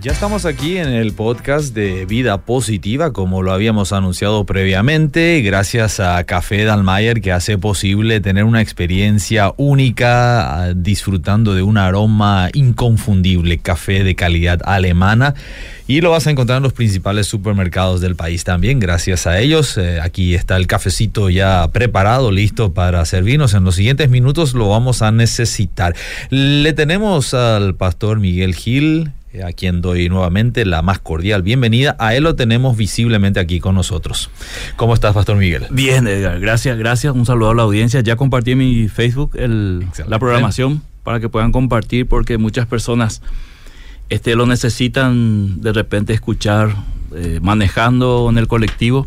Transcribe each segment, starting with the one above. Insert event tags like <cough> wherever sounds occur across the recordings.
Ya estamos aquí en el podcast de Vida Positiva, como lo habíamos anunciado previamente, gracias a Café Dalmayer que hace posible tener una experiencia única, ah, disfrutando de un aroma inconfundible, café de calidad alemana. Y lo vas a encontrar en los principales supermercados del país también, gracias a ellos. Eh, aquí está el cafecito ya preparado, listo para servirnos. En los siguientes minutos lo vamos a necesitar. Le tenemos al pastor Miguel Gil, a quien doy nuevamente la más cordial bienvenida. A él lo tenemos visiblemente aquí con nosotros. ¿Cómo estás, Pastor Miguel? Bien, Edgar, gracias, gracias. Un saludo a la audiencia. Ya compartí en mi Facebook el, la programación para que puedan compartir porque muchas personas este, lo necesitan de repente escuchar eh, manejando en el colectivo.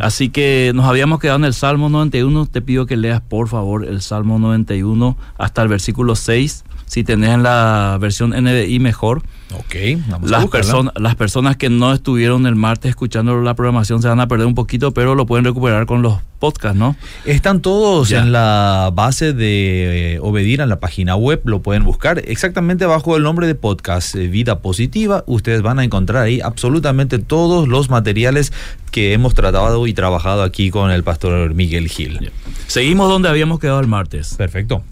Así que nos habíamos quedado en el Salmo 91. Te pido que leas por favor el Salmo 91 hasta el versículo 6 si tenés en la versión NDI mejor. Ok, vamos las, personas las personas que no estuvieron el martes escuchando la programación se van a perder un poquito, pero lo pueden recuperar con los podcasts, ¿no? Están todos en la base de eh, Obedir, en la página web, lo pueden buscar exactamente bajo el nombre de podcast eh, Vida Positiva. Ustedes van a encontrar ahí absolutamente todos los materiales que hemos tratado y trabajado aquí con el pastor Miguel Gil. Seguimos donde habíamos quedado el martes. Perfecto.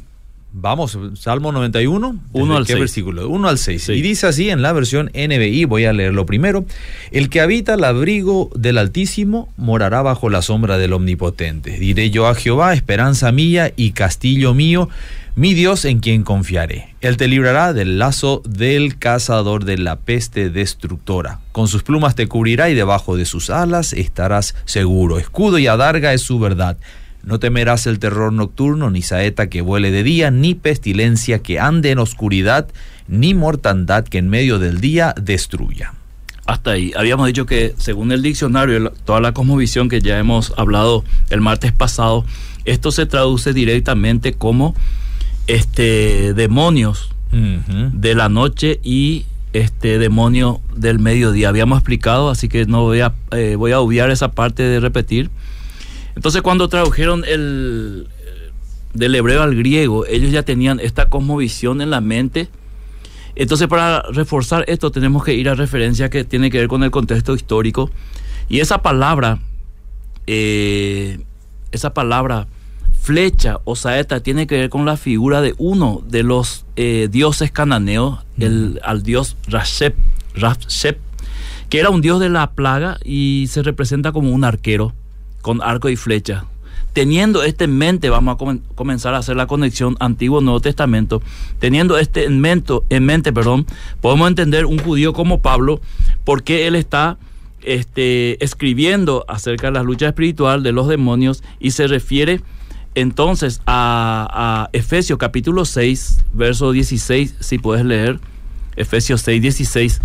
Vamos, Salmo 91, uno al ¿qué 6. versículo? 1 al 6. Y dice así en la versión NBI, voy a leerlo primero, el que habita el abrigo del Altísimo morará bajo la sombra del Omnipotente. Diré yo a Jehová, esperanza mía y castillo mío, mi Dios en quien confiaré. Él te librará del lazo del cazador de la peste destructora. Con sus plumas te cubrirá y debajo de sus alas estarás seguro. Escudo y adarga es su verdad. No temerás el terror nocturno, ni saeta que vuele de día, ni pestilencia que ande en oscuridad, ni mortandad que en medio del día destruya. Hasta ahí. Habíamos dicho que según el diccionario, toda la cosmovisión que ya hemos hablado el martes pasado, esto se traduce directamente como este demonios uh -huh. de la noche y este demonio del mediodía. Habíamos explicado, así que no voy a, eh, voy a obviar esa parte de repetir. Entonces cuando tradujeron el del hebreo al griego, ellos ya tenían esta cosmovisión en la mente. Entonces para reforzar esto tenemos que ir a referencia que tiene que ver con el contexto histórico. Y esa palabra, eh, esa palabra flecha o saeta tiene que ver con la figura de uno de los eh, dioses cananeos, el, al dios Rashep, Rashep, que era un dios de la plaga y se representa como un arquero con arco y flecha. Teniendo este en mente, vamos a com comenzar a hacer la conexión Antiguo Nuevo Testamento. Teniendo este en mente, en mente, perdón, podemos entender un judío como Pablo, porque él está este, escribiendo acerca de la lucha espiritual de los demonios y se refiere entonces a, a Efesios capítulo 6, verso 16, si puedes leer, Efesios 6, 16.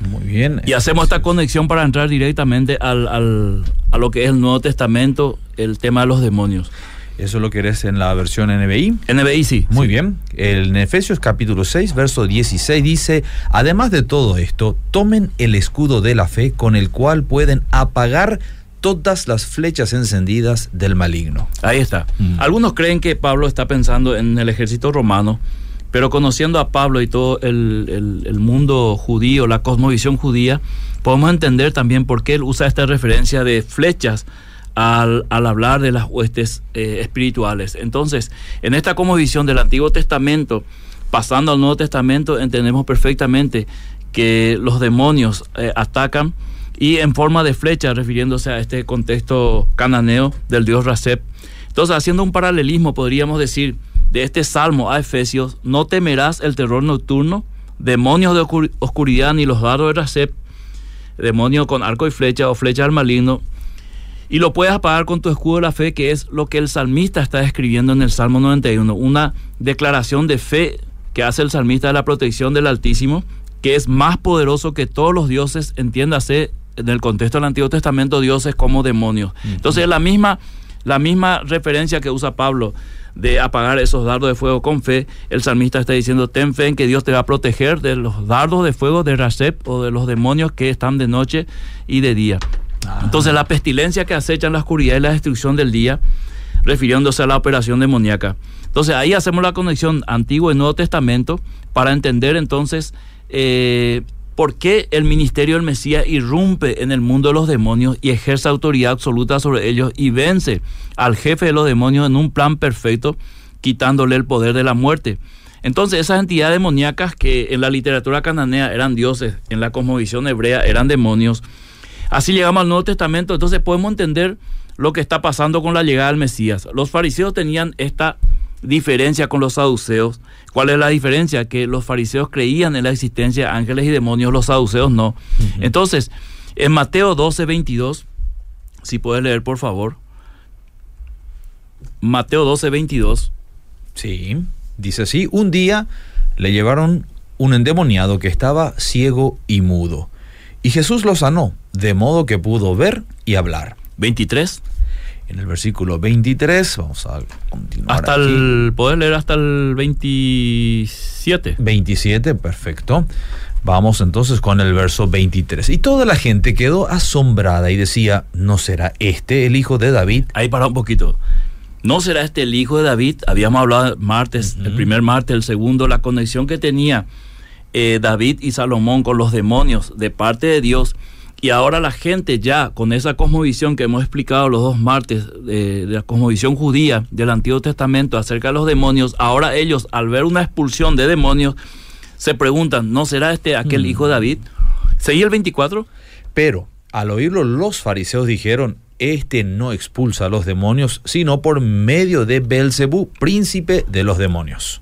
Muy bien. Y hacemos esta conexión para entrar directamente al, al, a lo que es el Nuevo Testamento, el tema de los demonios. ¿Eso lo querés en la versión NBI? NBI sí. Muy sí. bien. En Efesios capítulo 6, verso 16 dice, además de todo esto, tomen el escudo de la fe con el cual pueden apagar todas las flechas encendidas del maligno. Ahí está. Mm. Algunos creen que Pablo está pensando en el ejército romano, pero conociendo a Pablo y todo el, el, mundo judío, la cosmovisión judía, podemos entender también por qué él usa esta referencia de flechas al, al hablar de las huestes eh, espirituales. Entonces, en esta cosmovisión del Antiguo Testamento, pasando al Nuevo Testamento, entendemos perfectamente que los demonios eh, atacan y en forma de flecha, refiriéndose a este contexto cananeo del dios Rasep. Entonces, haciendo un paralelismo, podríamos decir de este salmo a Efesios, no temerás el terror nocturno, demonios de oscuridad ni los dardos de Rasep, demonio con arco y flecha o flecha al maligno, y lo puedes apagar con tu escudo de la fe, que es lo que el salmista está escribiendo en el Salmo 91, una declaración de fe que hace el salmista de la protección del Altísimo, que es más poderoso que todos los dioses, entiéndase en el contexto del Antiguo Testamento, dioses como demonios. Entonces, la misma, la misma referencia que usa Pablo de apagar esos dardos de fuego con fe, el salmista está diciendo, ten fe en que Dios te va a proteger de los dardos de fuego de Rasep o de los demonios que están de noche y de día. Ah. Entonces la pestilencia que acecha en la oscuridad y la destrucción del día refiriéndose a la operación demoníaca. Entonces ahí hacemos la conexión Antiguo y Nuevo Testamento para entender entonces eh, por qué el ministerio del Mesías irrumpe en el mundo de los demonios y ejerce autoridad absoluta sobre ellos y vence al jefe de los demonios en un plan perfecto, quitándole el poder de la muerte. Entonces esas entidades demoníacas que en la literatura cananea eran dioses, en la cosmovisión hebrea eran demonios, así llegamos al Nuevo Testamento, entonces podemos entender lo que está pasando con la llegada del Mesías. Los fariseos tenían esta diferencia con los saduceos. ¿Cuál es la diferencia? Que los fariseos creían en la existencia de ángeles y demonios, los saduceos no. Entonces, en Mateo 12, 22, si puedes leer por favor. Mateo 12, 22. Sí. Dice así, un día le llevaron un endemoniado que estaba ciego y mudo, y Jesús lo sanó, de modo que pudo ver y hablar. 23. En el versículo 23, vamos a continuar. Hasta el, ¿Puedes leer hasta el 27? 27, perfecto. Vamos entonces con el verso 23. Y toda la gente quedó asombrada y decía, ¿no será este el hijo de David? Ahí para un poquito. ¿No será este el hijo de David? Habíamos hablado martes, el primer martes, el segundo, la conexión que tenía eh, David y Salomón con los demonios de parte de Dios. Y ahora la gente ya con esa cosmovisión que hemos explicado los dos martes, de, la cosmovisión judía del Antiguo Testamento acerca de los demonios, ahora ellos al ver una expulsión de demonios se preguntan, ¿no será este aquel hijo de David? ¿Seguí el 24? Pero al oírlo los fariseos dijeron, este no expulsa a los demonios, sino por medio de Belcebú, príncipe de los demonios.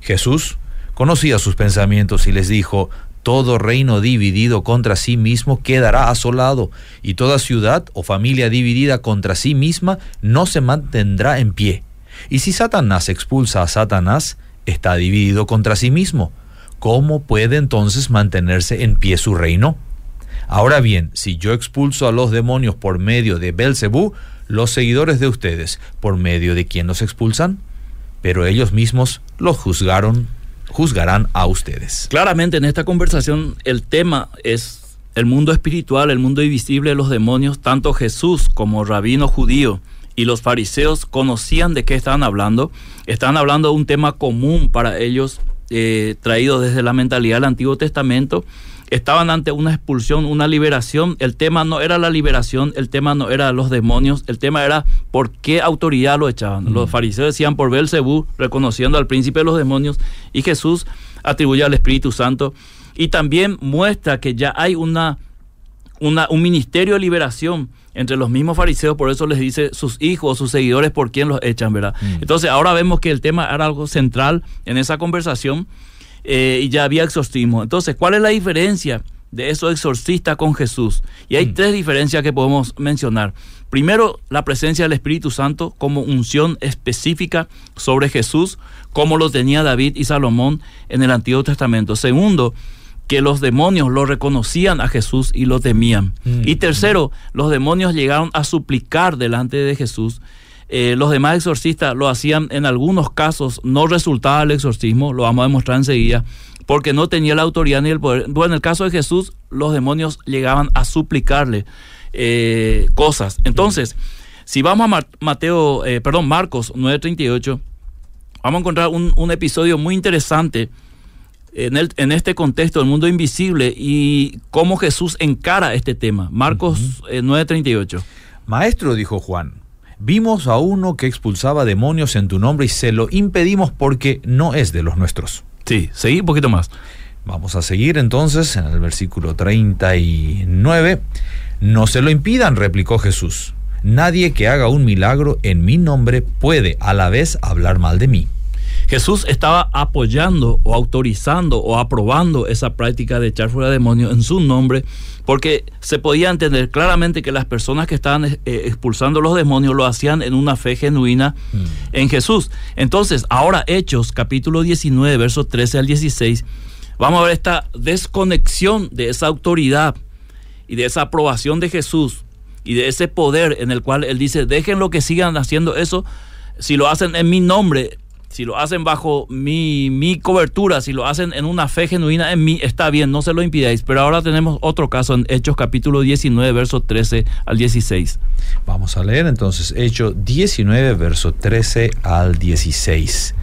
Jesús conocía sus pensamientos y les dijo, todo reino dividido contra sí mismo quedará asolado, y toda ciudad o familia dividida contra sí misma no se mantendrá en pie. Y si Satanás expulsa a Satanás, está dividido contra sí mismo. ¿Cómo puede entonces mantenerse en pie su reino? Ahora bien, si yo expulso a los demonios por medio de Belcebú, los seguidores de ustedes, ¿por medio de quién los expulsan? Pero ellos mismos los juzgaron, juzgarán a ustedes. Claramente en esta conversación el tema es el mundo espiritual, el mundo invisible de los demonios. Tanto Jesús como rabino judío y los fariseos conocían de qué estaban hablando. Estaban hablando de un tema común para ellos, eh, traído desde la mentalidad del Antiguo Testamento estaban ante una expulsión, una liberación. El tema no era la liberación, el tema no era los demonios, el tema era por qué autoridad lo echaban. Los fariseos decían por Belcebú, reconociendo al príncipe de los demonios, y Jesús atribuye al Espíritu Santo. Y también muestra que ya hay una, una, un ministerio de liberación entre los mismos fariseos, por eso les dice sus hijos, sus seguidores, por quién los echan, ¿verdad? Entonces ahora vemos que el tema era algo central en esa conversación eh, y ya había exorcismo. Entonces, ¿cuál es la diferencia de esos exorcistas con Jesús? Y hay mm. tres diferencias que podemos mencionar. Primero, la presencia del Espíritu Santo como unción específica sobre Jesús, como lo tenía David y Salomón en el Antiguo Testamento. Segundo, que los demonios lo reconocían a Jesús y lo temían. Mm. Y tercero, los demonios llegaron a suplicar delante de Jesús eh, los demás exorcistas lo hacían en algunos casos, no resultaba el exorcismo, lo vamos a demostrar enseguida, porque no tenía la autoridad ni el poder. Bueno, en el caso de Jesús, los demonios llegaban a suplicarle eh, cosas. Entonces, si vamos a Mateo, eh, perdón, Marcos 9:38, vamos a encontrar un, episodio muy interesante en, el, en, este contexto del mundo invisible y cómo Jesús encara este tema. Marcos 9:38. Maestro, dijo Juan, Vimos a uno que expulsaba demonios en tu nombre y se lo impedimos porque no es de los nuestros. Sí, seguí un poquito más. Vamos a seguir entonces en el versículo 39. No se lo impidan, replicó Jesús. Nadie que haga un milagro en mi nombre puede a la vez hablar mal de mí. Jesús estaba apoyando o autorizando o aprobando esa práctica de echar fuera demonios en su nombre, porque se podía entender claramente que las personas que estaban eh, expulsando los demonios lo hacían en una fe genuina mm. en Jesús. Entonces, ahora Hechos, capítulo 19, versos 13 al 16, vamos a ver esta desconexión de esa autoridad y de esa aprobación de Jesús y de ese poder en el cual él dice, dejen lo que sigan haciendo eso, si lo hacen en mi nombre, si lo hacen bajo mi, mi cobertura, si lo hacen en una fe genuina en mí, está bien, no se lo impidáis. Pero ahora tenemos otro caso en Hechos capítulo 19, verso 13 al 16. Vamos a leer entonces Hechos 19, verso 13 al 16.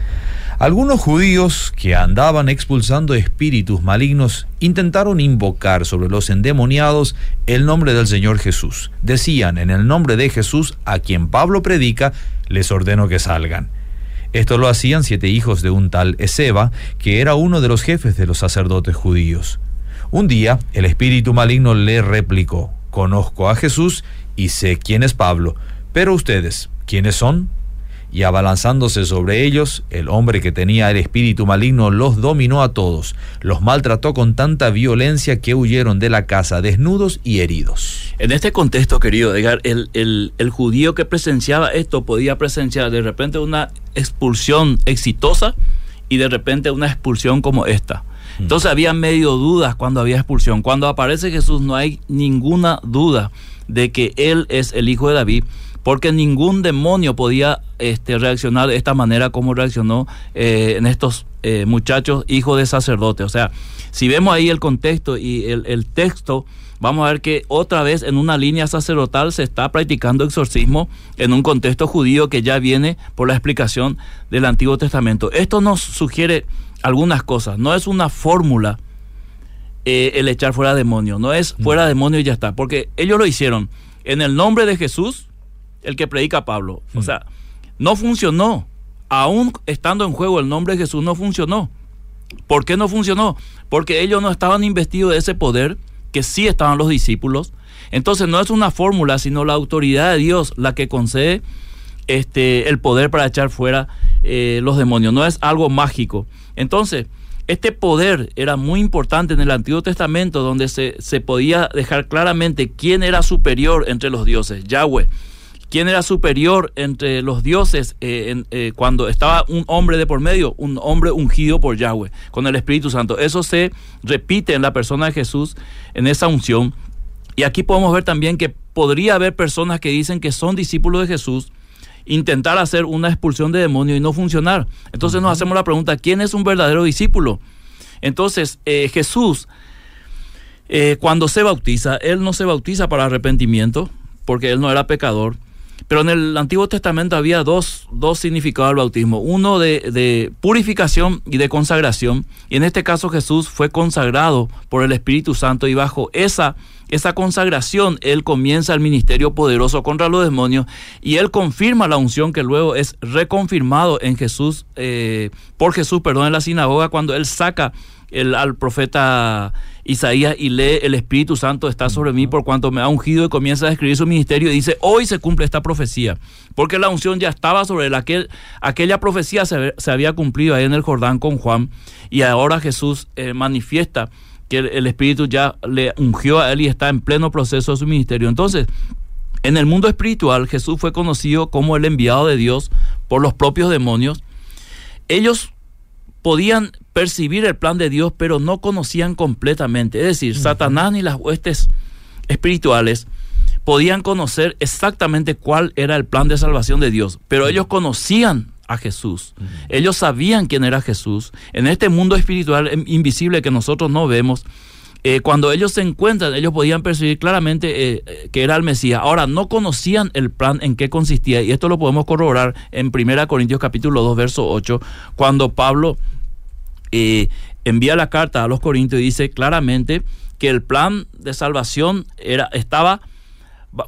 Algunos judíos que andaban expulsando espíritus malignos intentaron invocar sobre los endemoniados el nombre del Señor Jesús. Decían, en el nombre de Jesús, a quien Pablo predica, les ordeno que salgan. Esto lo hacían siete hijos de un tal Ezeba, que era uno de los jefes de los sacerdotes judíos. Un día el espíritu maligno le replicó, Conozco a Jesús y sé quién es Pablo, pero ustedes, ¿quiénes son? Y abalanzándose sobre ellos, el hombre que tenía el espíritu maligno los dominó a todos, los maltrató con tanta violencia que huyeron de la casa desnudos y heridos. En este contexto, querido Edgar, el, el judío que presenciaba esto podía presenciar de repente una expulsión exitosa y de repente una expulsión como esta. Mm. Entonces había medio dudas cuando había expulsión. Cuando aparece Jesús no hay ninguna duda de que Él es el Hijo de David porque ningún demonio podía este, reaccionar de esta manera como reaccionó eh, en estos eh, muchachos hijos de sacerdotes. O sea, si vemos ahí el contexto y el, texto, vamos a ver que otra vez en una línea sacerdotal se está practicando exorcismo en un contexto judío que ya viene por la explicación del Antiguo Testamento. Esto nos sugiere algunas cosas, no es una fórmula. Eh, el echar fuera demonio, no es fuera demonio y ya está, porque ellos lo hicieron en el nombre de Jesús, el que predica Pablo. O mm. sea, no funcionó. Aún estando en juego el nombre de Jesús, no funcionó. ¿Por qué no funcionó? Porque ellos no estaban investidos de ese poder, que sí estaban los discípulos. Entonces no es una fórmula, sino la autoridad de Dios la que concede este, el poder para echar fuera eh, los demonios. No es algo mágico. Entonces, este poder era muy importante en el Antiguo Testamento, donde se, se podía dejar claramente quién era superior entre los dioses, Yahweh quién era superior entre los dioses eh, eh, cuando estaba un hombre de por medio, un hombre ungido por Yahweh, con el Espíritu Santo. Eso se repite en la persona de Jesús, en esa unción. Y aquí podemos ver también que podría haber personas que dicen que son discípulos de Jesús, intentar hacer una expulsión de demonios y no funcionar. Entonces nos hacemos la pregunta, ¿quién es un verdadero discípulo? Entonces eh, Jesús, cuando se bautiza, Él no se bautiza para arrepentimiento, porque Él no era pecador, pero en el Antiguo Testamento había dos, dos significados del bautismo, uno de, purificación y de consagración, y en este caso Jesús fue consagrado por el Espíritu Santo y bajo esa, esa consagración él comienza el ministerio poderoso contra los demonios y él confirma la unción que luego es reconfirmado en Jesús, eh, por Jesús, perdón, en la sinagoga cuando él saca el, al profeta Isaías y lee el Espíritu Santo está sobre mí por cuanto me ha ungido y comienza a escribir su ministerio y dice, hoy se cumple esta profecía, porque la unción ya estaba sobre él, aquel, aquella profecía se, había cumplido ahí en el Jordán con Juan y ahora Jesús eh, manifiesta que el, Espíritu ya le ungió a él y está en pleno proceso de su ministerio. Entonces, en el mundo espiritual Jesús fue conocido como el enviado de Dios por los propios demonios. Ellos podían percibir el plan de Dios, pero no conocían completamente. Es decir, Satanás ni las huestes espirituales podían conocer exactamente cuál era el plan de salvación de Dios, pero ellos conocían a Jesús. Ellos sabían quién era Jesús. En este mundo espiritual invisible que nosotros no vemos, eh, cuando ellos se encuentran, ellos podían percibir claramente eh, eh, que era el Mesías. Ahora, no conocían el plan en qué consistía, y esto lo podemos corroborar en 1 Corintios capítulo 2, verso 8, cuando Pablo envía la carta a los Corintios y dice claramente que el plan de salvación era, estaba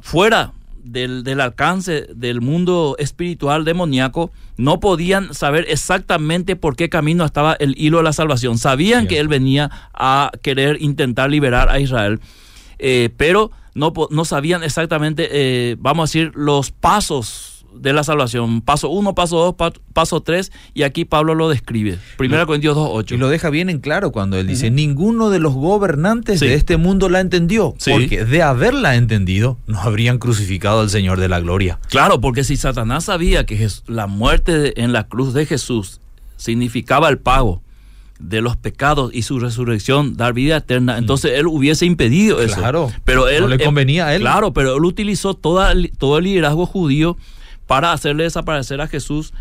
fuera del, alcance del mundo espiritual demoníaco, no podían saber exactamente por qué camino estaba el hilo de la salvación. Sabían que él venía a querer intentar liberar a Israel, eh, pero no, no sabían exactamente, eh, vamos a decir, los pasos de la salvación. Paso 1, paso 2, paso 3, y aquí Pablo lo describe. Primero Corintios 2, 8. Y lo deja bien en claro cuando él dice, ninguno de los gobernantes de este mundo la entendió, porque de haberla entendido, no habrían crucificado al Señor de la gloria. Claro, porque si Satanás sabía que la muerte en la cruz de Jesús significaba el pago de los pecados y su resurrección, dar vida eterna, mm. entonces él hubiese impedido eso. Claro, pero él, no le convenía a él. Claro, pero él utilizó toda, todo el liderazgo judío para hacerle desaparecer a Jesús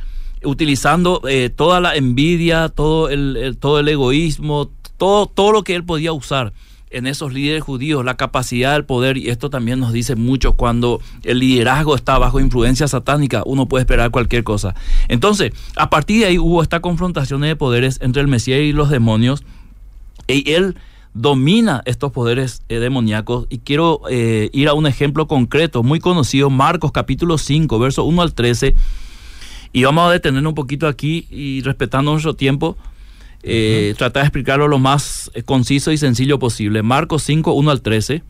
utilizando eh, toda la envidia, todo el, todo el egoísmo, todo, todo lo que él podía usar en esos líderes judíos, la capacidad del poder, y esto también nos dice mucho, cuando el liderazgo está bajo influencia satánica, uno puede esperar cualquier cosa. Entonces, a partir de ahí hubo esta confrontación de poderes entre el Mesías y los demonios, y él domina estos poderes eh, demoníacos, y quiero eh, ir a un ejemplo concreto, muy conocido, Marcos capítulo 5, verso 1 al 13, y vamos a detener un poquito aquí y respetando nuestro tiempo, eh, tratar de explicarlo lo más eh, conciso y sencillo posible. Marcos 5, 1 al 13.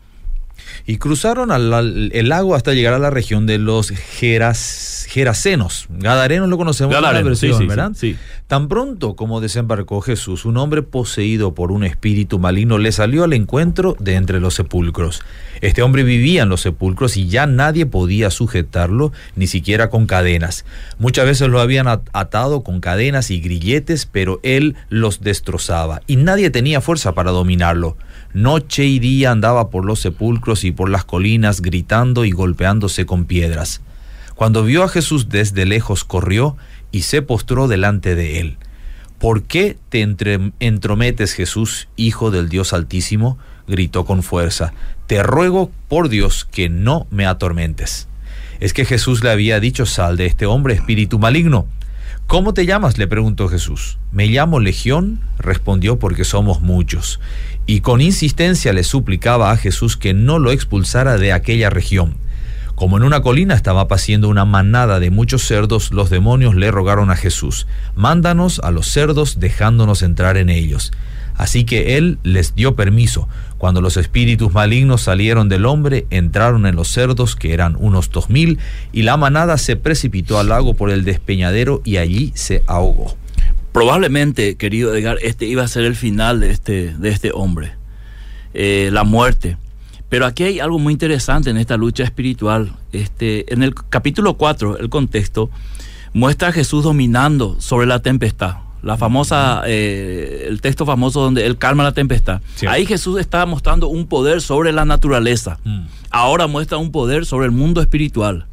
Y cruzaron el lago hasta llegar a la región de los Geras, Gerasenos. Gadarenos lo conocemos en la versión, ¿verdad? Sí, Tan pronto como desembarcó Jesús, un hombre poseído por un espíritu maligno le salió al encuentro de entre los sepulcros. Este hombre vivía en los sepulcros y ya nadie podía sujetarlo, ni siquiera con cadenas. Muchas veces lo habían atado con cadenas y grilletes, pero él los destrozaba y nadie tenía fuerza para dominarlo. Noche y día andaba por los sepulcros y por las colinas gritando y golpeándose con piedras. Cuando vio a Jesús desde lejos corrió y se postró delante de él. ¿Por qué te entrometes, Jesús, Hijo del Dios Altísimo? gritó con fuerza. Te ruego por Dios que no me atormentes. Es que Jesús le había dicho, sal de este hombre espíritu maligno. ¿Cómo te llamas? le preguntó Jesús. Me llamo Legión, respondió porque somos muchos. Y con insistencia le suplicaba a Jesús que no lo expulsara de aquella región. Como en una colina estaba paciendo una manada de muchos cerdos, los demonios le rogaron a Jesús, mándanos a los cerdos dejándonos entrar en ellos. Así que él les dio permiso. Cuando los espíritus malignos salieron del hombre, entraron en los cerdos, que eran unos dos mil, y la manada se precipitó al lago por el despeñadero y allí se ahogó. Probablemente, querido Edgar, este iba a ser el final de este, de este hombre, eh, la muerte. Pero aquí hay algo muy interesante en esta lucha espiritual. Este, en el capítulo 4, el contexto, muestra a Jesús dominando sobre la tempestad la famosa, eh, el texto famoso donde él calma la tempestad. Ahí Jesús estaba mostrando un poder sobre la naturaleza. Mm. Ahora muestra un poder sobre el mundo espiritual.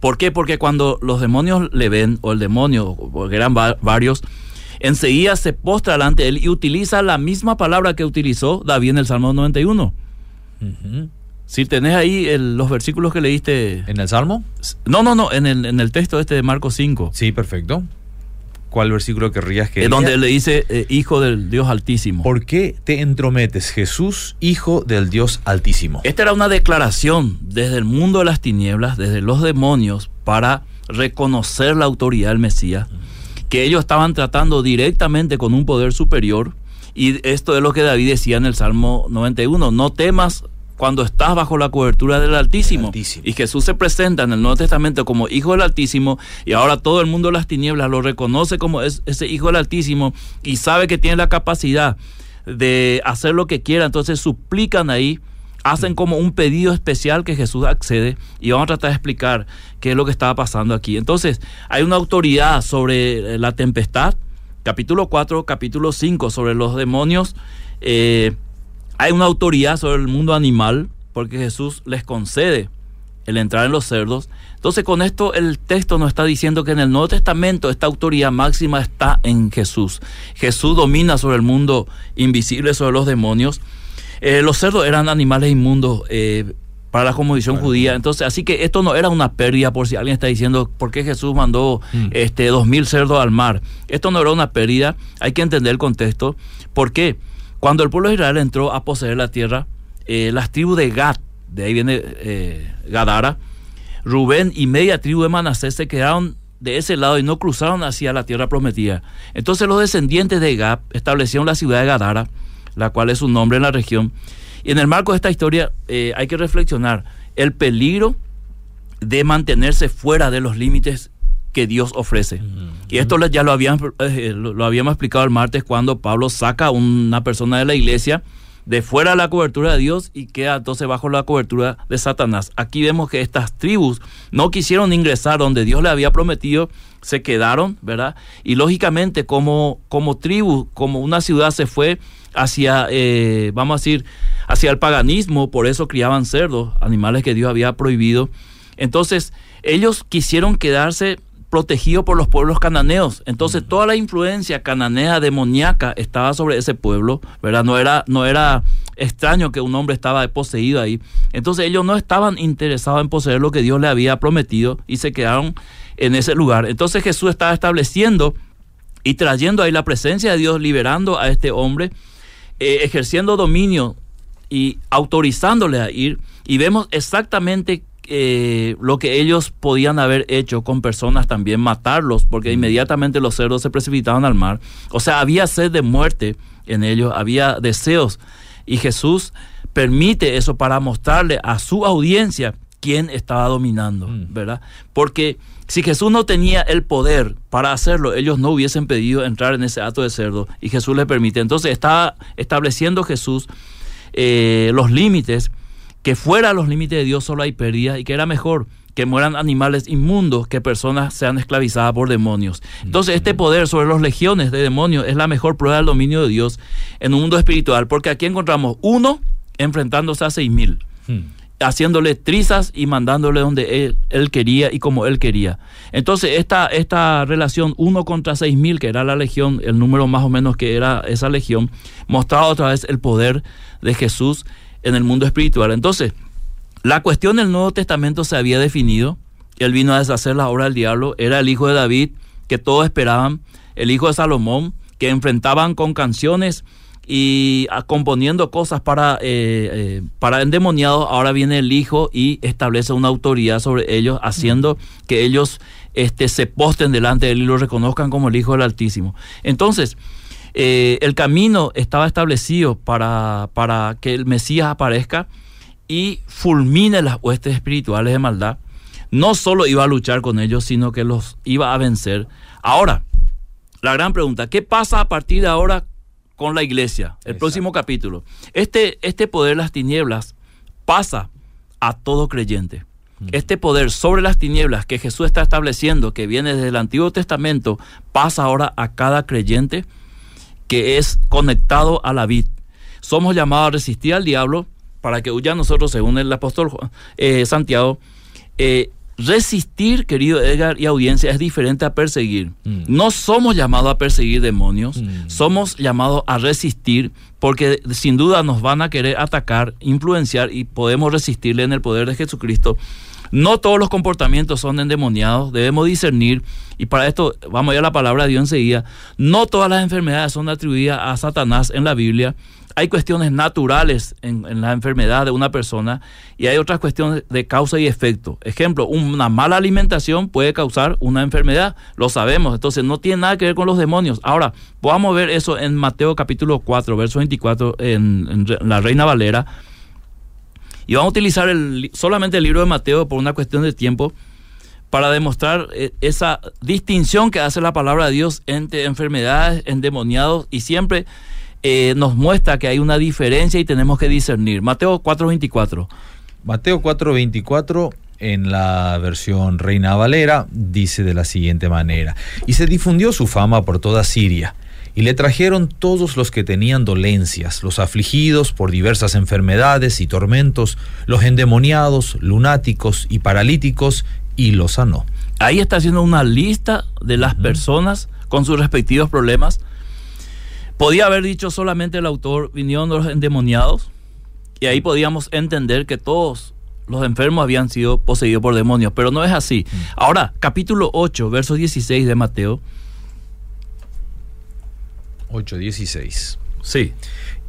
¿Por qué? Porque cuando los demonios le ven, o el demonio, porque eran varios, enseguida se postra delante de él y utiliza la misma palabra que utilizó David en el Salmo 91. Si tenés ahí los versículos que leíste. ¿En el Salmo? No, no, no, en el, en el texto este de Marcos 5. Sí, perfecto. ¿Cuál versículo querrías que Es donde le dice eh, Hijo del Dios Altísimo. ¿Por qué te entrometes, Jesús, Hijo del Dios Altísimo? Esta era una declaración desde el mundo de las tinieblas, desde los demonios, para reconocer la autoridad del Mesías, que ellos estaban tratando directamente con un poder superior. Y esto es lo que David decía en el Salmo 91, no temas cuando estás bajo la cobertura del Altísimo. Y Jesús se presenta en el Nuevo Testamento como Hijo del Altísimo y ahora todo el mundo de las tinieblas lo reconoce como ese Hijo del Altísimo y sabe que tiene la capacidad de hacer lo que quiera. Entonces suplican ahí, hacen como un pedido especial que Jesús accede y vamos a tratar de explicar qué es lo que estaba pasando aquí. Entonces hay una autoridad sobre la tempestad, capítulo 4, capítulo 5, sobre los demonios. Eh, hay una autoridad sobre el mundo animal porque Jesús les concede el entrar en los cerdos. Entonces con esto el texto nos está diciendo que en el Nuevo Testamento esta autoridad máxima está en Jesús. Jesús domina sobre el mundo invisible, sobre los demonios. Eh, los cerdos eran animales inmundos eh, para la conmovisión judía. Entonces, así que esto no era una pérdida por si alguien está diciendo por qué Jesús mandó mm. este dos mil cerdos al mar. Esto no era una pérdida. Hay que entender el contexto. ¿Por qué? Cuando el pueblo de Israel entró a poseer la tierra, eh, las tribus de Gad, de ahí viene eh, Gadara, Rubén y media tribu de Manasés se quedaron de ese lado y no cruzaron hacia la tierra prometida. Entonces los descendientes de Gad establecieron la ciudad de Gadara, la cual es un nombre en la región. Y en el marco de esta historia eh, hay que reflexionar el peligro de mantenerse fuera de los límites que Dios ofrece. Y esto ya lo habíamos, eh, lo habíamos explicado el martes cuando Pablo saca a una persona de la iglesia de fuera de la cobertura de Dios y queda entonces bajo la cobertura de Satanás. Aquí vemos que estas tribus no quisieron ingresar donde Dios le había prometido, se quedaron, ¿verdad? Y lógicamente como, como tribu, como una ciudad se fue hacia, eh, vamos a decir, hacia el paganismo, por eso criaban cerdos, animales que Dios había prohibido. Entonces ellos quisieron quedarse protegido por los pueblos cananeos. Entonces, toda la influencia cananea demoníaca estaba sobre ese pueblo, ¿verdad? No era, no era extraño que un hombre estaba poseído ahí. Entonces, ellos no estaban interesados en poseer lo que Dios le había prometido y se quedaron en ese lugar. Entonces, Jesús estaba estableciendo y trayendo ahí la presencia de Dios, liberando a este hombre, eh, ejerciendo dominio y autorizándole a ir. Y vemos exactamente eh, lo que ellos podían haber hecho con personas también, matarlos, porque inmediatamente los cerdos se precipitaban al mar. O sea, había sed de muerte en ellos, había deseos. Y Jesús permite eso para mostrarle a su audiencia quién estaba dominando, mm. ¿verdad? Porque si Jesús no tenía el poder para hacerlo, ellos no hubiesen pedido entrar en ese acto de cerdo y Jesús le permite. Entonces está estableciendo Jesús eh, los límites que fuera los límites de Dios solo hay pérdida y que era mejor que mueran animales inmundos que personas sean esclavizadas por demonios. Entonces, este poder sobre los legiones de demonios es la mejor prueba del dominio de Dios en un mundo espiritual, porque aquí encontramos uno enfrentándose a seis mil, hmm. Haciéndole trizas y mandándole donde él, quería y como él quería. Entonces, esta, esta relación uno contra seis mil, que era la legión, el número más o menos que era esa legión, mostraba otra vez el poder de Jesús en el mundo espiritual. Entonces, la cuestión del Nuevo Testamento se había definido. Él vino a deshacer la obra del diablo. Era el hijo de David que todos esperaban. El hijo de Salomón que enfrentaban con canciones y ah, componiendo cosas para, eh, eh, para endemoniados. Ahora viene el hijo y establece una autoridad sobre ellos, haciendo que ellos este, se posten delante de él y lo reconozcan como el hijo del Altísimo. Entonces, eh, el camino estaba establecido para, para que el Mesías aparezca y fulmine las huestes espirituales de maldad. No solo iba a luchar con ellos, sino que los iba a vencer. Ahora, la gran pregunta, ¿qué pasa a partir de ahora con la iglesia? El próximo capítulo. Este, este poder de las tinieblas pasa a todo creyente. Este poder sobre las tinieblas que Jesús está estableciendo, que viene desde el Antiguo Testamento, pasa ahora a cada creyente que es conectado a la vid. Somos llamados a resistir al diablo para que huya nosotros, según el apóstol eh, Santiago. Eh, resistir, querido Edgar y audiencia, es diferente a perseguir. Mm. No somos llamados a perseguir demonios, mm. somos llamados a resistir porque sin duda nos van a querer atacar, influenciar y podemos resistirle en el poder de Jesucristo. No todos los comportamientos son endemoniados, debemos discernir, y para esto vamos a ir a la palabra de Dios enseguida, no todas las enfermedades son atribuidas a Satanás en la Biblia, hay cuestiones naturales en, la enfermedad de una persona y hay otras cuestiones de causa y efecto. Ejemplo, una mala alimentación puede causar una enfermedad, lo sabemos, entonces no tiene nada que ver con los demonios. Ahora, podamos ver eso en Mateo capítulo 4, verso 24, en la Reina Valera y vamos a utilizar solamente el libro de Mateo por una cuestión de tiempo para demostrar eh, esa distinción que hace la palabra de Dios entre enfermedades, endemoniados y siempre eh, nos muestra que hay una diferencia y tenemos que discernir. Mateo 4:24. Mateo 4:24 en la versión Reina Valera dice de la siguiente manera, y se difundió su fama por toda Siria y le trajeron todos los que tenían dolencias, los afligidos por diversas enfermedades y tormentos, los endemoniados, lunáticos y paralíticos, y los sanó. Ahí está haciendo una lista de las personas con sus respectivos problemas. Podía haber dicho solamente el autor, vinieron los endemoniados, y ahí podíamos entender que todos los enfermos habían sido poseídos por demonios, pero no es así. Ahora, capítulo 8, verso 16 de Mateo, 8.16. Sí.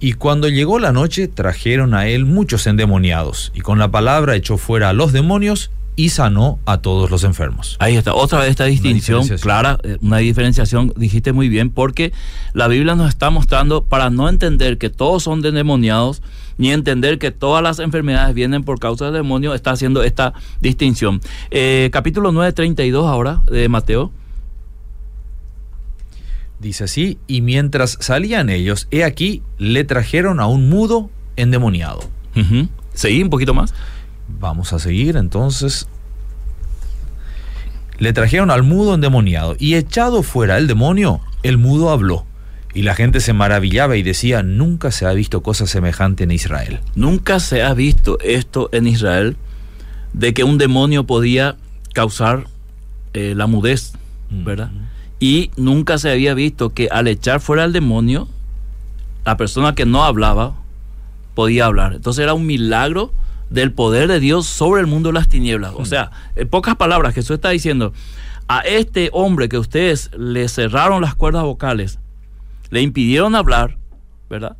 Y cuando llegó la noche trajeron a él muchos endemoniados, y con la palabra echó fuera a los demonios y sanó a todos los enfermos. Ahí está, otra vez esta distinción clara, eh, una diferenciación, dijiste muy bien, porque la Biblia nos está mostrando para no entender que todos son endemoniados, ni entender que todas las enfermedades vienen por causa del demonio, está haciendo esta distinción. Eh, capítulo 9, 32 ahora de Mateo. Dice así, y mientras salían ellos, he aquí, le trajeron a un mudo endemoniado. ¿Seguí un poquito más? Vamos a seguir entonces. Le trajeron al mudo endemoniado, y echado fuera el demonio, el mudo habló. Y la gente se maravillaba y decía, nunca se ha visto cosa semejante en Israel. Nunca se ha visto esto en Israel, de que un demonio podía causar eh, la mudez, ¿verdad? Y nunca se había visto que al echar fuera al demonio, la persona que no hablaba podía hablar. Entonces era un milagro del poder de Dios sobre el mundo de las tinieblas. O sea, en pocas palabras, Jesús está diciendo, a este hombre que ustedes le cerraron las cuerdas vocales, le impidieron hablar, ¿verdad?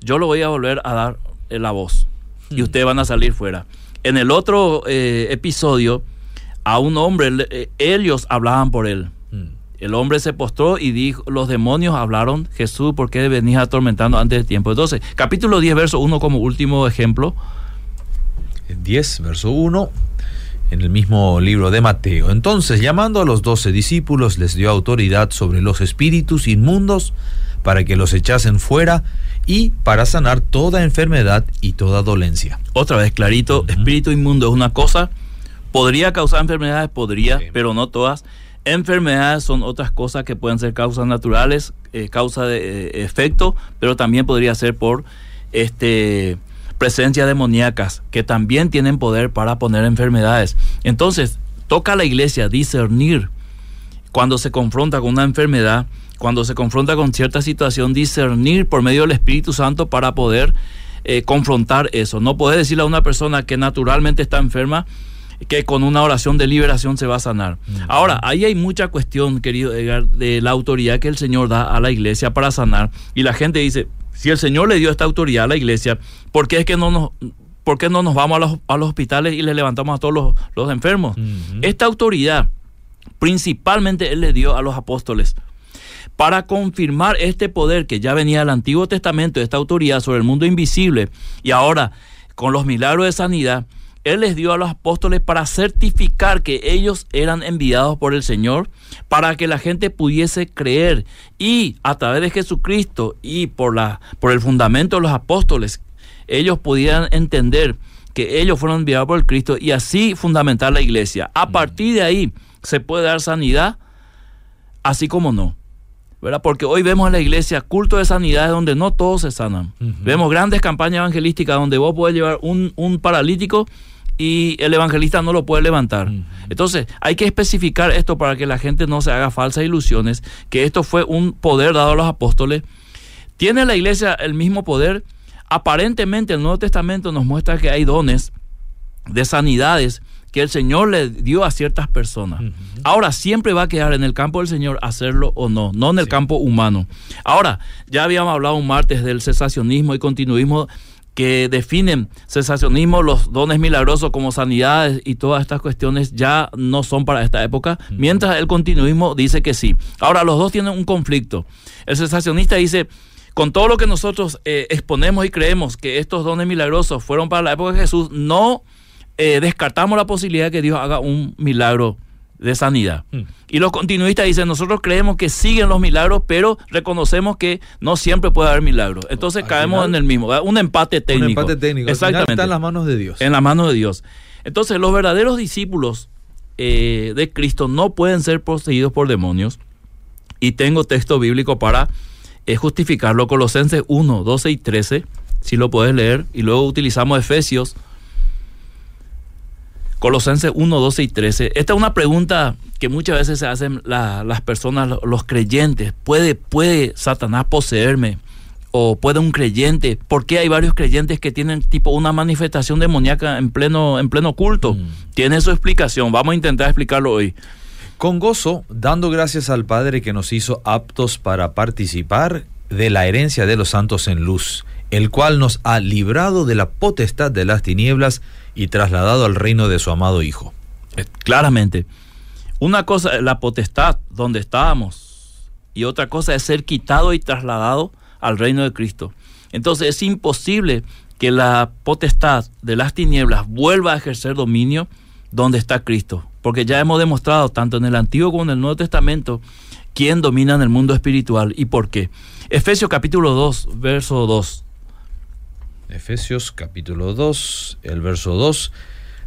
Yo lo voy a volver a dar la voz y ustedes van a salir fuera. En el otro eh, episodio, a un hombre, eh, ellos hablaban por él. El hombre se postró y dijo, los demonios hablaron, Jesús, ¿por qué venís atormentando antes de tiempo? Entonces, capítulo 10, verso 1 como último ejemplo. 10, verso 1, en el mismo libro de Mateo. Entonces, llamando a los doce discípulos, les dio autoridad sobre los espíritus inmundos para que los echasen fuera y para sanar toda enfermedad y toda dolencia. Otra vez, clarito, espíritu inmundo es una cosa, podría causar enfermedades, podría, pero no todas. Enfermedades son otras cosas que pueden ser causas naturales, eh, causa de eh, efecto, pero también podría ser por este presencias demoníacas que también tienen poder para poner enfermedades. Entonces, toca a la iglesia discernir cuando se confronta con una enfermedad, cuando se confronta con cierta situación, discernir por medio del Espíritu Santo para poder eh, confrontar eso. No puede decirle a una persona que naturalmente está enferma, que con una oración de liberación se va a sanar. Ahora, ahí hay mucha cuestión, querido Edgar, de la autoridad que el Señor da a la iglesia para sanar. Y la gente dice, si el Señor le dio esta autoridad a la iglesia, ¿por qué es que no nos... ¿Por qué no nos vamos a los, a los hospitales y le levantamos a todos los, los enfermos? Esta autoridad principalmente Él le dio a los apóstoles para confirmar este poder que ya venía del Antiguo Testamento, esta autoridad sobre el mundo invisible, y ahora con los milagros de sanidad, él les dio a los apóstoles para certificar que ellos eran enviados por el Señor, para que la gente pudiese creer y a través de Jesucristo y por, la, por el fundamento de los apóstoles, ellos pudieran entender que ellos fueron enviados por el Cristo y así fundamentar la iglesia. A partir de ahí se puede dar sanidad, así como no. ¿verdad? Porque hoy vemos en la iglesia culto de sanidad donde no todos se sanan. Vemos grandes campañas evangelísticas donde vos podés llevar un, un paralítico y el evangelista no lo puede levantar. Entonces, hay que especificar esto para que la gente no se haga falsas ilusiones, que esto fue un poder dado a los apóstoles. ¿Tiene la iglesia el mismo poder? Aparentemente el Nuevo Testamento nos muestra que hay dones de sanidades que el Señor le dio a ciertas personas. Ahora, siempre va a quedar en el campo del Señor hacerlo o no, no en el campo humano. Ahora, ya habíamos hablado un martes del cesacionismo y continuismo que definen cesacionismo, los dones milagrosos como sanidades y todas estas cuestiones ya no son para esta época, mientras el continuismo dice que sí. Ahora, los dos tienen un conflicto. El cesacionista dice, con todo lo que nosotros eh, exponemos y creemos que estos dones milagrosos fueron para la época de Jesús, no eh, descartamos la posibilidad de que Dios haga un milagro de sanidad. Mm. Y los continuistas dicen, nosotros creemos que siguen los milagros, pero reconocemos que no siempre puede haber milagros. Entonces caemos en el mismo, un empate técnico. Un empate técnico. Exactamente. está en las manos de Dios. En las manos de Dios. Entonces los verdaderos discípulos eh, de Cristo no pueden ser poseídos por demonios. Y tengo texto bíblico para eh, justificarlo. Colosenses 1, 12 y 13, si lo puedes leer. Y luego utilizamos Efesios Colosenses 1, 12 y 13. Esta es una pregunta que muchas veces se hacen las personas, los creyentes. ¿Puede, ¿Puede Satanás poseerme? ¿O puede un creyente? ¿Por qué hay varios creyentes que tienen tipo una manifestación demoníaca en pleno, en pleno culto? Mm. Tiene su explicación. Vamos a intentar explicarlo hoy. Con gozo, dando gracias al Padre que nos hizo aptos para participar de la herencia de los santos en luz, el cual nos ha librado de la potestad de las tinieblas y trasladado al reino de su amado Hijo. Eh, claramente, una cosa es la potestad donde estábamos y otra cosa es ser quitado y trasladado al reino de Cristo. Entonces es imposible que la potestad de las tinieblas vuelva a ejercer dominio donde está Cristo, porque ya hemos demostrado tanto en el Antiguo como en el Nuevo Testamento quién domina en el mundo espiritual y por qué. Efesios capítulo 2, verso 2. Efesios capítulo 2, el verso 2,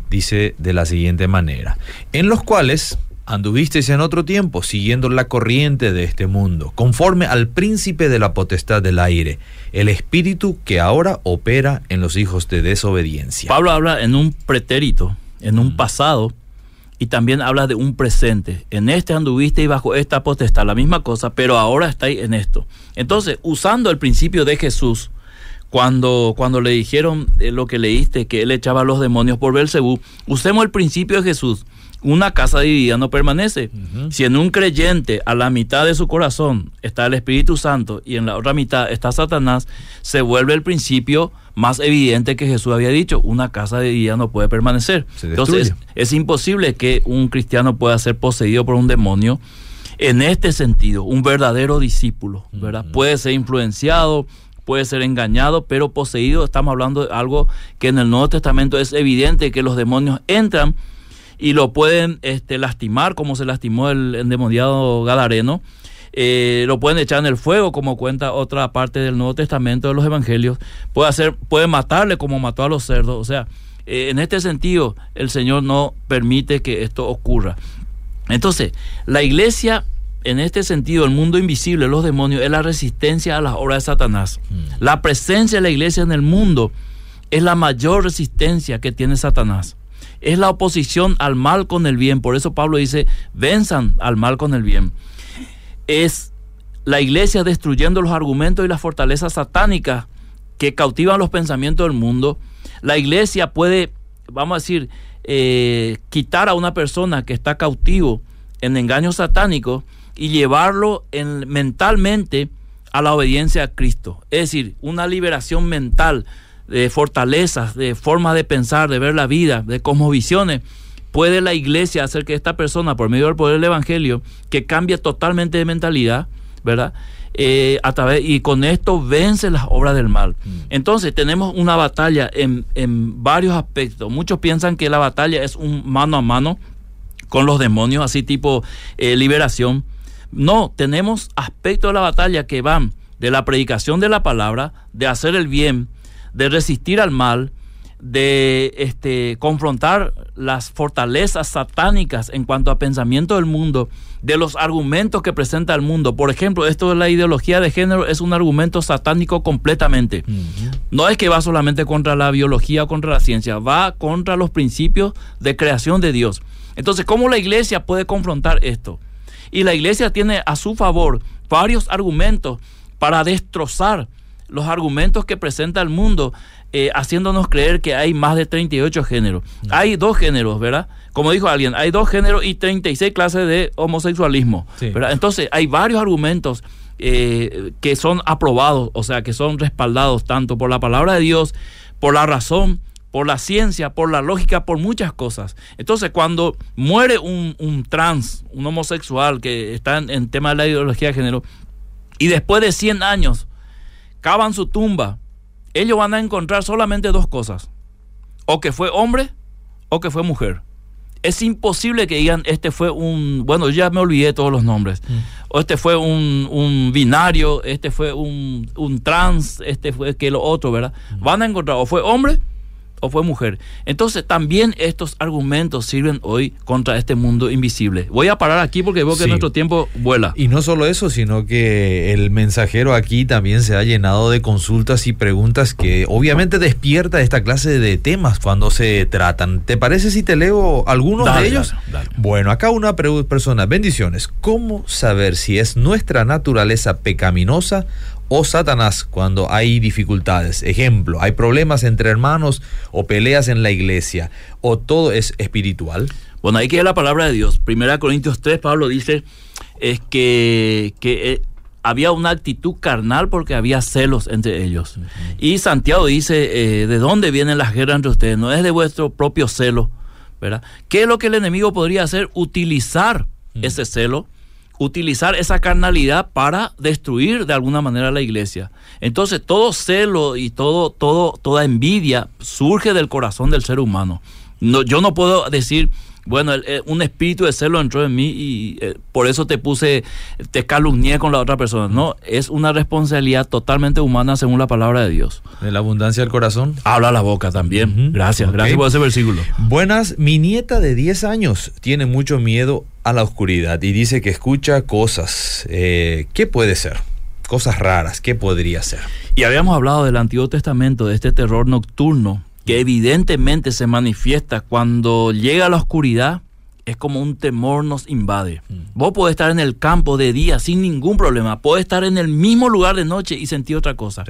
dice de la siguiente manera, en los cuales anduvisteis en otro tiempo siguiendo la corriente de este mundo, conforme al príncipe de la potestad del aire, el espíritu que ahora opera en los hijos de desobediencia. Pablo habla en un pretérito, en un mm. pasado, y también habla de un presente. En este anduviste y bajo esta potestad, la misma cosa, pero ahora estáis en esto. Entonces, usando el principio de Jesús, cuando, cuando le dijeron eh, lo que leíste, que él echaba a los demonios por Belcebú, usemos el principio de Jesús. Una casa dividida no permanece. Si en un creyente a la mitad de su corazón está el Espíritu Santo y en la otra mitad está Satanás, se vuelve el principio más evidente que Jesús había dicho, una casa dividida no puede permanecer. Entonces es, imposible que un cristiano pueda ser poseído por un demonio en este sentido, un verdadero discípulo, ¿verdad? Puede ser influenciado, puede ser engañado, pero poseído, estamos hablando de algo que en el Nuevo Testamento es evidente que los demonios entran y lo pueden este, lastimar, como se lastimó el endemoniado Gadareno. Eh, lo pueden echar en el fuego, como cuenta otra parte del Nuevo Testamento de los Evangelios. Puede, hacer, puede matarle como mató a los cerdos. O sea, eh, en este sentido, el Señor no permite que esto ocurra. Entonces, la iglesia, en este sentido, el mundo invisible, los demonios, es la resistencia a las obras de Satanás. Mm. La presencia de la iglesia en el mundo es la mayor resistencia que tiene Satanás es la oposición al mal con el bien. Por eso Pablo dice, venzan al mal con el bien. Es la iglesia destruyendo los argumentos y las fortalezas satánicas que cautivan los pensamientos del mundo. La iglesia puede, vamos a decir, eh, quitar a una persona que está cautivo en engaños satánicos y llevarlo en, mentalmente a la obediencia a Cristo. Es decir, una liberación mental de fortalezas, de formas de pensar, de ver la vida, de cosmovisiones, puede la iglesia hacer que esta persona, por medio del poder del Evangelio, que cambie totalmente de mentalidad, ¿verdad? Eh, a través, y con esto vence las obras del mal. Mm. Entonces tenemos una batalla en, varios aspectos. Muchos piensan que la batalla es un mano a mano con los demonios, así tipo eh, liberación. No, tenemos aspectos de la batalla que van de la predicación de la palabra, de hacer el bien, de resistir al mal, de este, confrontar las fortalezas satánicas en cuanto a pensamiento del mundo, de los argumentos que presenta el mundo. Por ejemplo, esto de la ideología de género es un argumento satánico completamente. No es que va solamente contra la biología o contra la ciencia, va contra los principios de creación de Dios. Entonces, ¿cómo la iglesia puede confrontar esto? Y la iglesia tiene a su favor varios argumentos para destrozar los argumentos que presenta el mundo, eh, haciéndonos creer que hay más de 38 géneros. Hay dos géneros, ¿verdad? Como dijo alguien, hay dos géneros y 36 clases de homosexualismo. ¿verdad? Entonces, hay varios argumentos eh, que son aprobados, o sea, que son respaldados tanto por la palabra de Dios, por la razón, por la ciencia, por la lógica, por muchas cosas. Entonces, cuando muere un, trans, un homosexual que está en, en tema de la ideología de género, y después de 100 años cavan su tumba, ellos van a encontrar solamente dos cosas. O que fue hombre o que fue mujer. Es imposible que digan, este fue un, bueno, ya me olvidé todos los nombres. Mm. O este fue un, binario, este fue un, un, trans, este fue que lo otro, ¿verdad? Mm. Van a encontrar, o fue hombre o fue mujer. Entonces también estos argumentos sirven hoy contra este mundo invisible. Voy a parar aquí porque veo que nuestro tiempo vuela. Y no solo eso, sino que el mensajero aquí también se ha llenado de consultas y preguntas que obviamente despierta esta clase de temas cuando se tratan. ¿Te parece si te leo algunos de ellos? Bueno, acá una persona, bendiciones. ¿Cómo saber si es nuestra naturaleza pecaminosa o Satanás cuando hay dificultades. Ejemplo, hay problemas entre hermanos o peleas en la iglesia o todo es espiritual. Bueno, hay que ver la palabra de Dios. Primera Corintios 3, Pablo dice es que, que eh, había una actitud carnal porque había celos entre ellos. Y Santiago dice, eh, ¿de dónde vienen las guerras entre ustedes? No es de vuestro propio celo, ¿verdad? ¿Qué es lo que el enemigo podría hacer? Utilizar ese celo utilizar esa carnalidad para destruir de alguna manera la iglesia. Entonces todo celo y todo, todo, toda envidia surge del corazón del ser humano. No, yo no puedo decir, bueno, un espíritu de celo entró en mí y eh, por eso te puse, te calumnié con la otra persona. No, es una responsabilidad totalmente humana según la palabra de Dios. De la abundancia del corazón. Habla la boca también. Gracias, gracias por ese versículo. Buenas, mi nieta de 10 años tiene mucho miedo a la oscuridad y dice que escucha cosas. Eh, ¿Qué puede ser? Cosas raras, ¿qué podría ser? Y habíamos hablado del Antiguo Testamento, de este terror nocturno que evidentemente se manifiesta cuando llega la oscuridad es como un temor nos invade. Vos podés estar en el campo de día sin ningún problema, podés estar en el mismo lugar de noche y sentir otra cosa.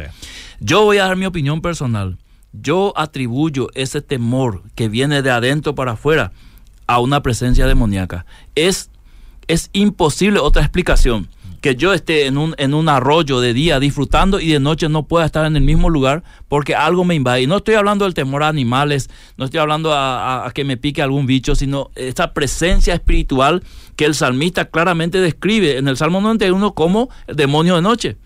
Yo voy a dar mi opinión personal. Yo atribuyo ese temor que viene de adentro para afuera a una presencia demoníaca. Es, es imposible otra explicación que yo esté en un, en un arroyo de día disfrutando y de noche no pueda estar en el mismo lugar porque algo me invade. Y no estoy hablando del temor a animales, no estoy hablando a, que me pique algún bicho, sino esta presencia espiritual que el salmista claramente describe en el Salmo 91 como el demonio de noche.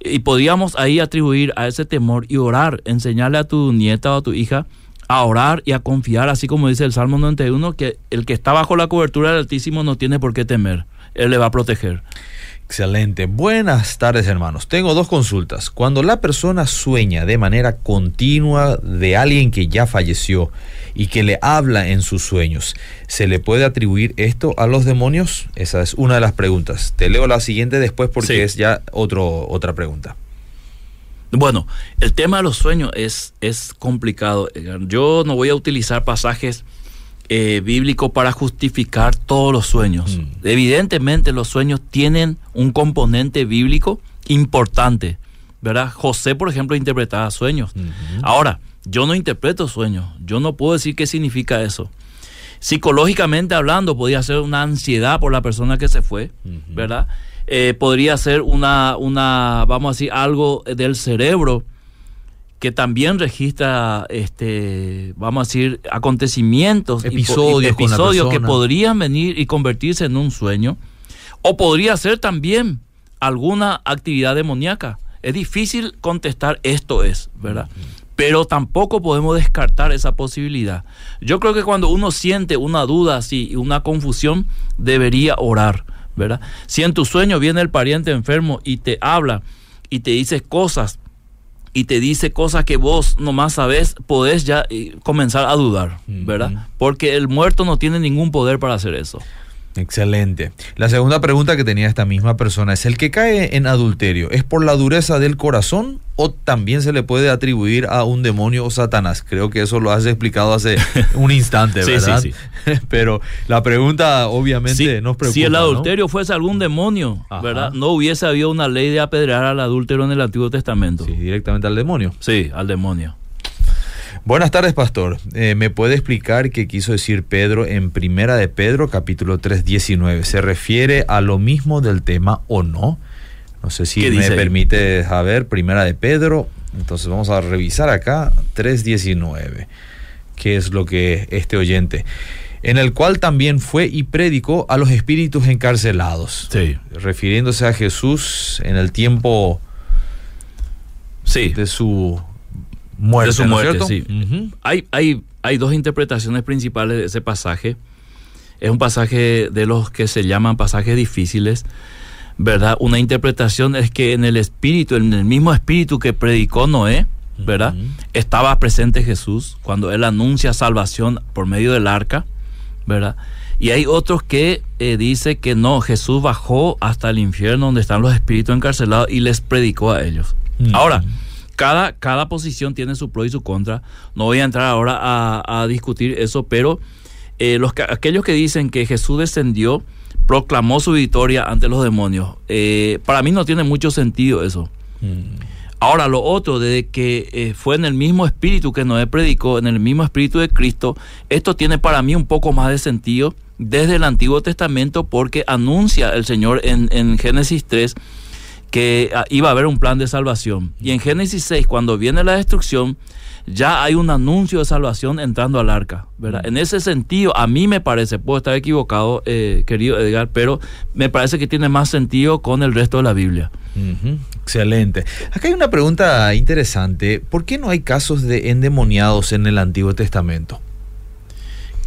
Y podríamos ahí atribuir a ese temor y orar, enseñarle a tu nieta o a tu hija a orar y a confiar, así como dice el Salmo 91, que el que está bajo la cobertura del Altísimo no tiene por qué temer. Él le va a proteger. Excelente. Buenas tardes, hermanos. Tengo dos consultas. Cuando la persona sueña de manera continua de alguien que ya falleció y que le habla en sus sueños, ¿se le puede atribuir esto a los demonios? Esa es una de las preguntas. Te leo la siguiente después porque es ya otro, otra pregunta. Bueno, el tema de los sueños es, es complicado. Yo no voy a utilizar pasajes eh, bíblico para justificar todos los sueños. Mm. Evidentemente los sueños tienen un componente bíblico importante, ¿verdad? José, por ejemplo, interpretaba sueños. Ahora, yo no interpreto sueños, yo no puedo decir qué significa eso. Psicológicamente hablando, podría ser una ansiedad por la persona que se fue, ¿verdad? Eh, podría ser una, una, vamos a decir, algo del cerebro que también registra, este, vamos a decir, acontecimientos, episodios, episodios que podrían venir y convertirse en un sueño, o podría ser también alguna actividad demoníaca. Es difícil contestar esto es, ¿verdad? Pero tampoco podemos descartar esa posibilidad. Yo creo que cuando uno siente una duda así, una confusión, debería orar, ¿verdad? Si en tu sueño viene el pariente enfermo y te habla y te dice cosas y te dice cosas que vos nomás sabes, podés ya eh, comenzar a dudar, ¿verdad? Porque el muerto no tiene ningún poder para hacer eso. Excelente. La segunda pregunta que tenía esta misma persona es, ¿el que cae en adulterio es por la dureza del corazón o también se le puede atribuir a un demonio o Satanás? Creo que eso lo has explicado hace <laughs> un instante, ¿verdad? Sí, sí, <laughs> Pero la pregunta obviamente nos preocupa. Si el adulterio fuese algún demonio, ¿verdad? No hubiese habido una ley de apedrear al adúltero en el Antiguo Testamento. Sí, directamente al demonio. Sí, al demonio. Buenas tardes, pastor. Eh, ¿Me puede explicar qué quiso decir Pedro en Primera de Pedro, capítulo 3, 19? ¿Se refiere a lo mismo del tema o no? No sé si me permite saber, Primera de Pedro. Entonces vamos a revisar acá 3.19. ¿Qué es lo que este oyente? En el cual también fue y predicó a los espíritus encarcelados. Sí. Refiriéndose a Jesús en el tiempo sí. de su muerte. De su muerte, sí. hay, hay, hay dos interpretaciones principales de ese pasaje. Es un pasaje de los que se llaman pasajes difíciles, ¿verdad? Una interpretación es que en el espíritu, en el mismo espíritu que predicó Noé, ¿verdad? Estaba presente Jesús cuando él anuncia salvación por medio del arca, ¿verdad? Y hay otros que eh, dice que no, Jesús bajó hasta el infierno donde están los espíritus encarcelados y les predicó a ellos. Ahora, cada, cada posición tiene su pro y su contra. No voy a entrar ahora a, discutir eso, pero eh, los, aquellos que dicen que Jesús descendió, proclamó su victoria ante los demonios, eh, para mí no tiene mucho sentido eso. Mm. Ahora, lo otro, de que eh, fue en el mismo espíritu que Noé predicó, en el mismo espíritu de Cristo, esto tiene para mí un poco más de sentido desde el Antiguo Testamento porque anuncia el Señor en, en Génesis 3 que ah, iba a haber un plan de salvación. Y en Génesis 6, cuando viene la destrucción, ya hay un anuncio de salvación entrando al arca, ¿verdad? En ese sentido, a mí me parece, puedo estar equivocado, eh, querido Edgar, pero me parece que tiene más sentido con el resto de la Biblia. Excelente. Acá hay una pregunta interesante. ¿Por qué no hay casos de endemoniados en el Antiguo Testamento?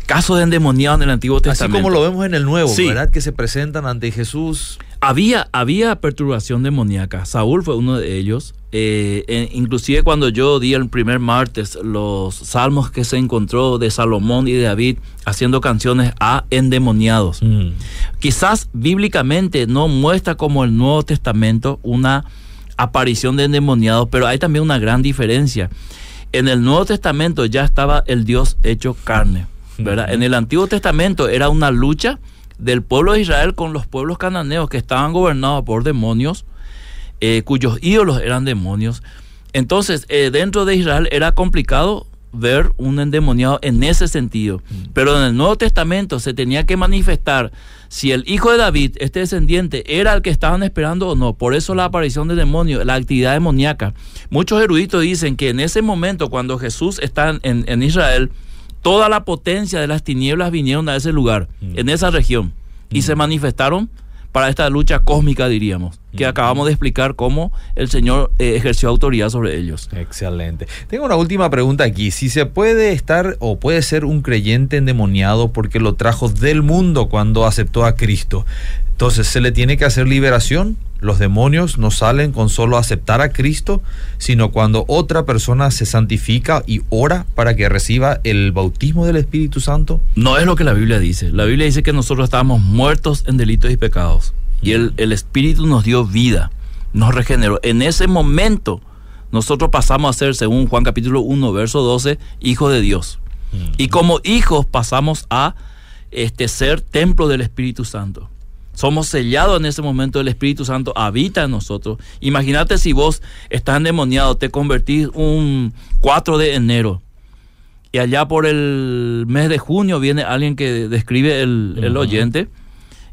Casos de endemoniados en el Antiguo Testamento. Así como lo vemos en el Nuevo, ¿verdad? Que se presentan ante Jesús. Había, había perturbación demoníaca. Saúl fue uno de ellos. Eh, inclusive cuando yo di el primer martes los salmos que se encontró de Salomón y de David haciendo canciones a endemoniados. Mm. Quizás bíblicamente no muestra como el Nuevo Testamento una aparición de endemoniados, pero hay también una gran diferencia. En el Nuevo Testamento ya estaba el Dios hecho carne ¿verdad? En el Antiguo Testamento era una lucha del pueblo de Israel con los pueblos cananeos que estaban gobernados por demonios, eh, cuyos ídolos eran demonios. Entonces, eh, dentro de Israel era complicado ver un endemoniado en ese sentido. Mm. Pero en el Nuevo Testamento se tenía que manifestar si el hijo de David, este descendiente, era el que estaban esperando o no. Por eso la aparición de demonios, la actividad demoníaca. Muchos eruditos dicen que en ese momento, cuando Jesús está en, Israel, toda la potencia de las tinieblas vinieron a ese lugar, mm. en esa región, y se mm. manifestaron para esta lucha cósmica, diríamos, que acabamos de explicar cómo el Señor eh, ejerció autoridad sobre ellos. Excelente. Tengo una última pregunta aquí. Si se puede estar o puede ser un creyente endemoniado porque lo trajo del mundo cuando aceptó a Cristo, entonces se le tiene que hacer liberación los demonios no salen con solo aceptar a Cristo, sino cuando otra persona se santifica y ora para que reciba el bautismo del Espíritu Santo. No es lo que la Biblia dice. La Biblia dice que nosotros estábamos muertos en delitos y pecados. Y el, Espíritu nos dio vida, nos regeneró. En ese momento nosotros pasamos a ser, según Juan capítulo 1, verso 12, hijos de Dios. Y como hijos pasamos a este, ser templo del Espíritu Santo. Somos sellados en ese momento, el Espíritu Santo habita en nosotros. Imagínate si vos estás endemoniado, te convertís un 4 de enero y allá por el mes de junio viene alguien que describe el, oyente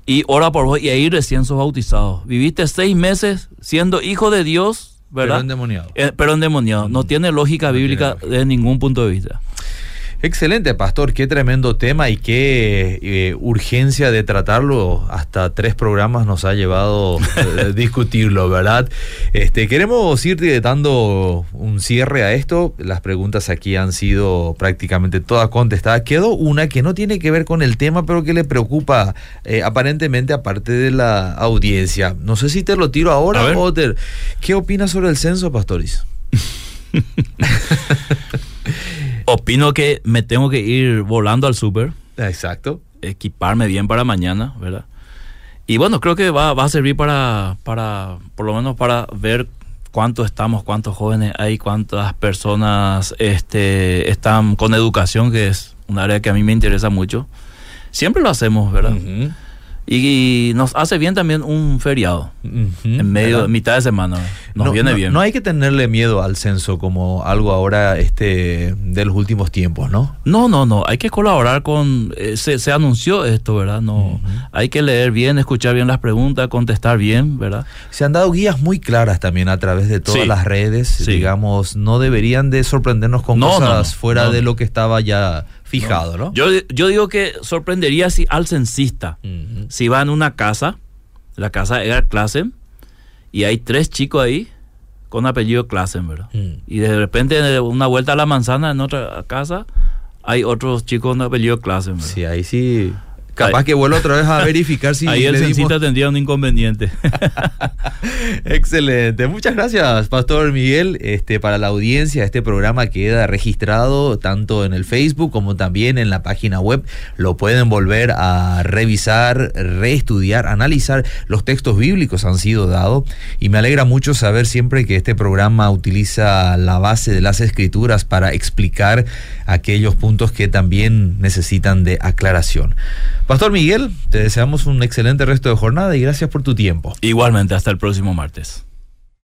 y ora por vos y ahí recién sos bautizado. Viviste seis meses siendo hijo de Dios, ¿verdad? Pero endemoniado. Eh, pero endemoniado. No tiene lógica bíblica de ningún punto de vista. Excelente, pastor, qué tremendo tema y qué eh, urgencia de tratarlo. Hasta tres programas nos ha llevado eh, <laughs> discutirlo, ¿verdad? Este, queremos ir dando un cierre a esto. Las preguntas aquí han sido prácticamente todas contestadas. Quedó una que no tiene que ver con el tema, pero que le preocupa eh, aparentemente aparte de la audiencia. No sé si te lo tiro ahora, Otter. ¿Qué opinas sobre el censo, pastores? <laughs> Opino que me tengo que ir volando al súper. Exacto. Equiparme bien para mañana, ¿verdad? Y bueno, creo que va, a servir para, para, por lo menos para ver cuántos estamos, cuántos jóvenes hay, cuántas personas este, están con educación, que es un área que a mí me interesa mucho. Siempre lo hacemos, ¿verdad? Y nos hace bien también un feriado en medio, mitad de semana. Nos viene bien. No hay que tenerle miedo al censo como algo ahora este de los últimos tiempos, ¿no? No, no, no. Hay que colaborar con. Eh, se, anunció esto, ¿verdad? No. Hay que leer bien, escuchar bien las preguntas, contestar bien, ¿verdad? Se han dado guías muy claras también a través de todas las redes. Digamos, no deberían de sorprendernos con cosas fuera de lo que estaba ya fijado, ¿no? Yo, yo digo que sorprendería si al censista, si va en una casa, la casa de Edgar Klassen, y hay tres chicos ahí con apellido Klassen, ¿verdad? Mm. Y de repente una vuelta a la manzana en otra casa hay otros chicos con apellido Klassen, ¿verdad? Sí, ahí sí Capaz que vuelva otra vez a verificar si. Ahí el censista tendría un inconveniente. <laughs> Excelente. Muchas gracias, Pastor Miguel. Este, para la audiencia, este programa queda registrado tanto en el Facebook como también en la página web. Lo pueden volver a revisar, reestudiar, analizar. Los textos bíblicos han sido dados. Y me alegra mucho saber siempre que este programa utiliza la base de las escrituras para explicar aquellos puntos que también necesitan de aclaración. Pastor Miguel, te deseamos un excelente resto de jornada y gracias por tu tiempo. Igualmente, hasta el próximo martes.